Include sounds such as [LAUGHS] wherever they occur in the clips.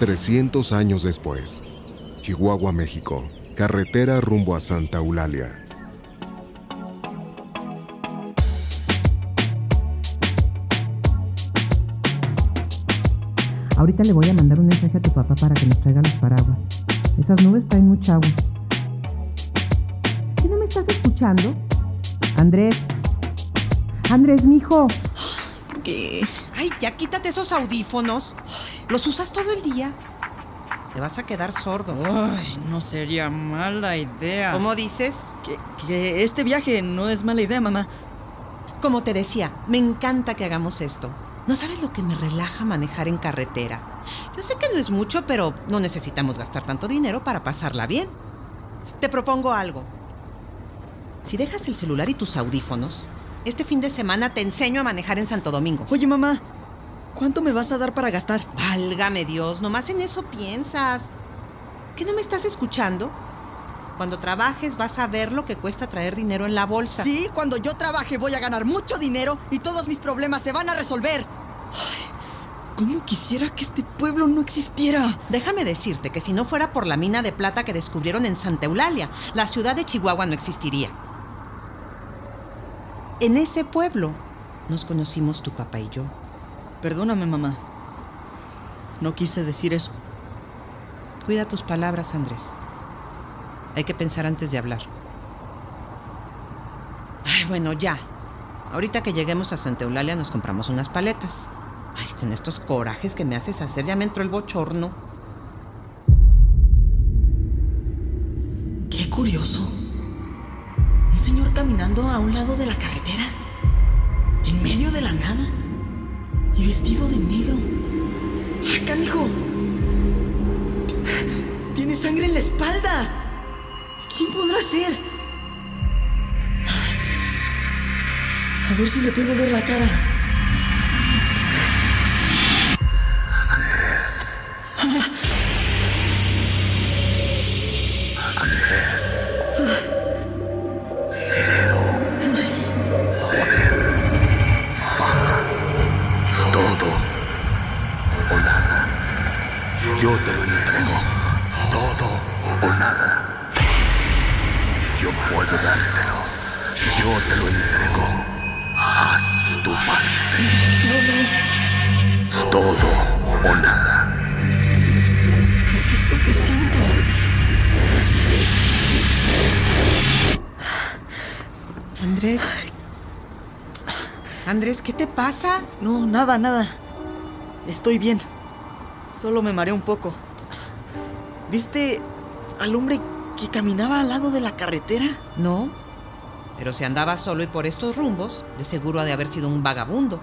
300 años después, Chihuahua, México, carretera rumbo a Santa Eulalia. Ahorita le voy a mandar un mensaje a tu papá para que nos traiga los paraguas. Esas nubes traen mucha agua. ¿Qué no me estás escuchando? Andrés. Andrés, mijo. ¿Qué? Ay, ya quítate esos audífonos. ¿Los usas todo el día? Te vas a quedar sordo. Ay, no sería mala idea. ¿Cómo dices? Que, que este viaje no es mala idea, mamá. Como te decía, me encanta que hagamos esto. No sabes lo que me relaja manejar en carretera. Yo sé que no es mucho, pero no necesitamos gastar tanto dinero para pasarla bien. Te propongo algo. Si dejas el celular y tus audífonos, este fin de semana te enseño a manejar en Santo Domingo. Oye, mamá, ¿cuánto me vas a dar para gastar? Válgame Dios, nomás en eso piensas. ¿Qué no me estás escuchando? Cuando trabajes vas a ver lo que cuesta traer dinero en la bolsa. Sí, cuando yo trabaje voy a ganar mucho dinero y todos mis problemas se van a resolver. Ay, ¿Cómo quisiera que este pueblo no existiera? Déjame decirte que si no fuera por la mina de plata que descubrieron en Santa Eulalia, la ciudad de Chihuahua no existiría. En ese pueblo nos conocimos tu papá y yo. Perdóname, mamá. No quise decir eso. Cuida tus palabras, Andrés. Hay que pensar antes de hablar. Ay, bueno, ya. Ahorita que lleguemos a Santa Eulalia nos compramos unas paletas. Ay, con estos corajes que me haces hacer ya me entró el bochorno. Qué curioso. Un señor caminando a un lado de la carretera. En medio de la nada. Y vestido de negro. ¡Ah, canijo! Tiene sangre en la espalda. ¿Quién podrá ser? A ver si le puedo ver la cara. Todo Yo te lo entrego. Haz tu parte. Todo o nada. ¿Qué es esto que siento? Andrés. Andrés, ¿qué te pasa? No, nada, nada. Estoy bien. Solo me mareé un poco. ¿Viste al hombre que caminaba al lado de la carretera? No. Pero si andaba solo y por estos rumbos, de seguro ha de haber sido un vagabundo.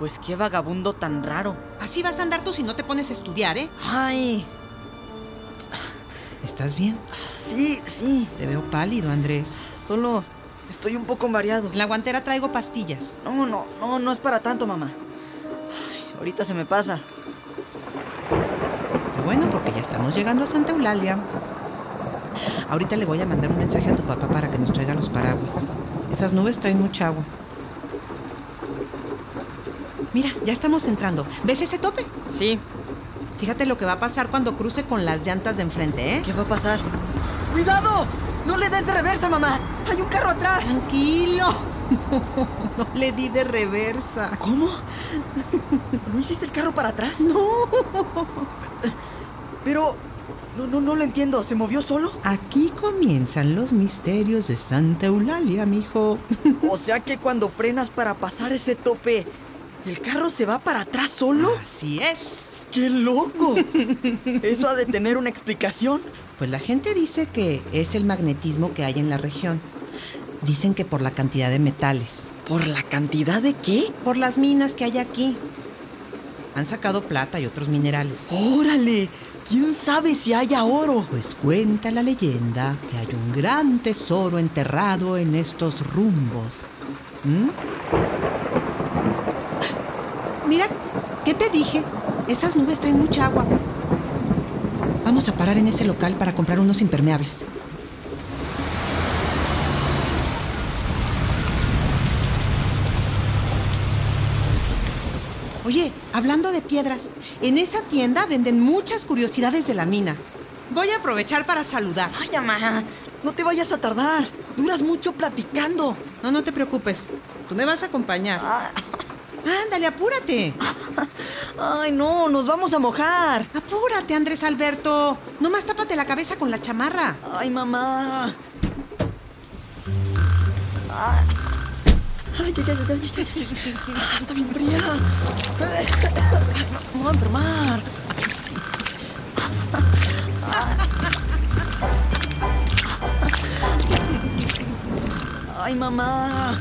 Pues qué vagabundo tan raro. Así vas a andar tú si no te pones a estudiar, ¿eh? Ay, ¿Estás bien? sí, sí. Te veo pálido, Andrés. Solo estoy un poco mareado. En la guantera traigo pastillas. No, no, no, no es para tanto, mamá. Ay, ahorita se me pasa. Bueno, porque ya estamos llegando a Santa Eulalia. Ahorita le voy a mandar un mensaje a tu papá para que nos traiga los paraguas. Esas nubes traen mucha agua. Mira, ya estamos entrando. ¿Ves ese tope? Sí, Fíjate lo que va a pasar cuando cruce con las llantas de enfrente, ¿eh? ¿qué va a pasar? ¡Cuidado! ¡No le des de reversa, mamá! ¡Hay un carro atrás! Tranquilo. [LAUGHS] No, le di de reversa. ¿Cómo? ¿No hiciste el carro para atrás? No. Pero... No, no, no lo entiendo. ¿Se movió solo? Aquí comienzan los misterios de Santa Eulalia, mijo. [LAUGHS] O sea que cuando frenas para pasar ese tope, ¿el carro se va para atrás solo? Así es. ¡Qué loco! ¿Eso ha de tener una explicación? Pues la gente dice que es el magnetismo que hay en la región. Dicen que por la cantidad de metales, ¿Por la cantidad de qué? por las minas que hay aquí. Han sacado plata y otros minerales. ¡Órale! ¿Quién sabe si haya oro? Pues cuenta la leyenda que hay un gran tesoro enterrado en estos rumbos. ¿Mm? Mira, ¿qué te dije? Esas nubes traen mucha agua. Vamos a parar en ese local para comprar unos impermeables. Oye, hablando de piedras, en esa tienda venden muchas curiosidades de la mina. Voy a aprovechar para saludar. Ay, mamá, no te vayas a tardar. Duras mucho platicando. No, no te preocupes. Tú me vas a acompañar. Ah, Ándale, apúrate. [LAUGHS] Ay, no, nos vamos a mojar. Apúrate, Andrés Alberto. Nomás tápate la cabeza con la chamarra. Ay, mamá. Ay, ay, ay, ay, ay, ay, Está bien fría. Me voy a enfermar. Ay, mamá.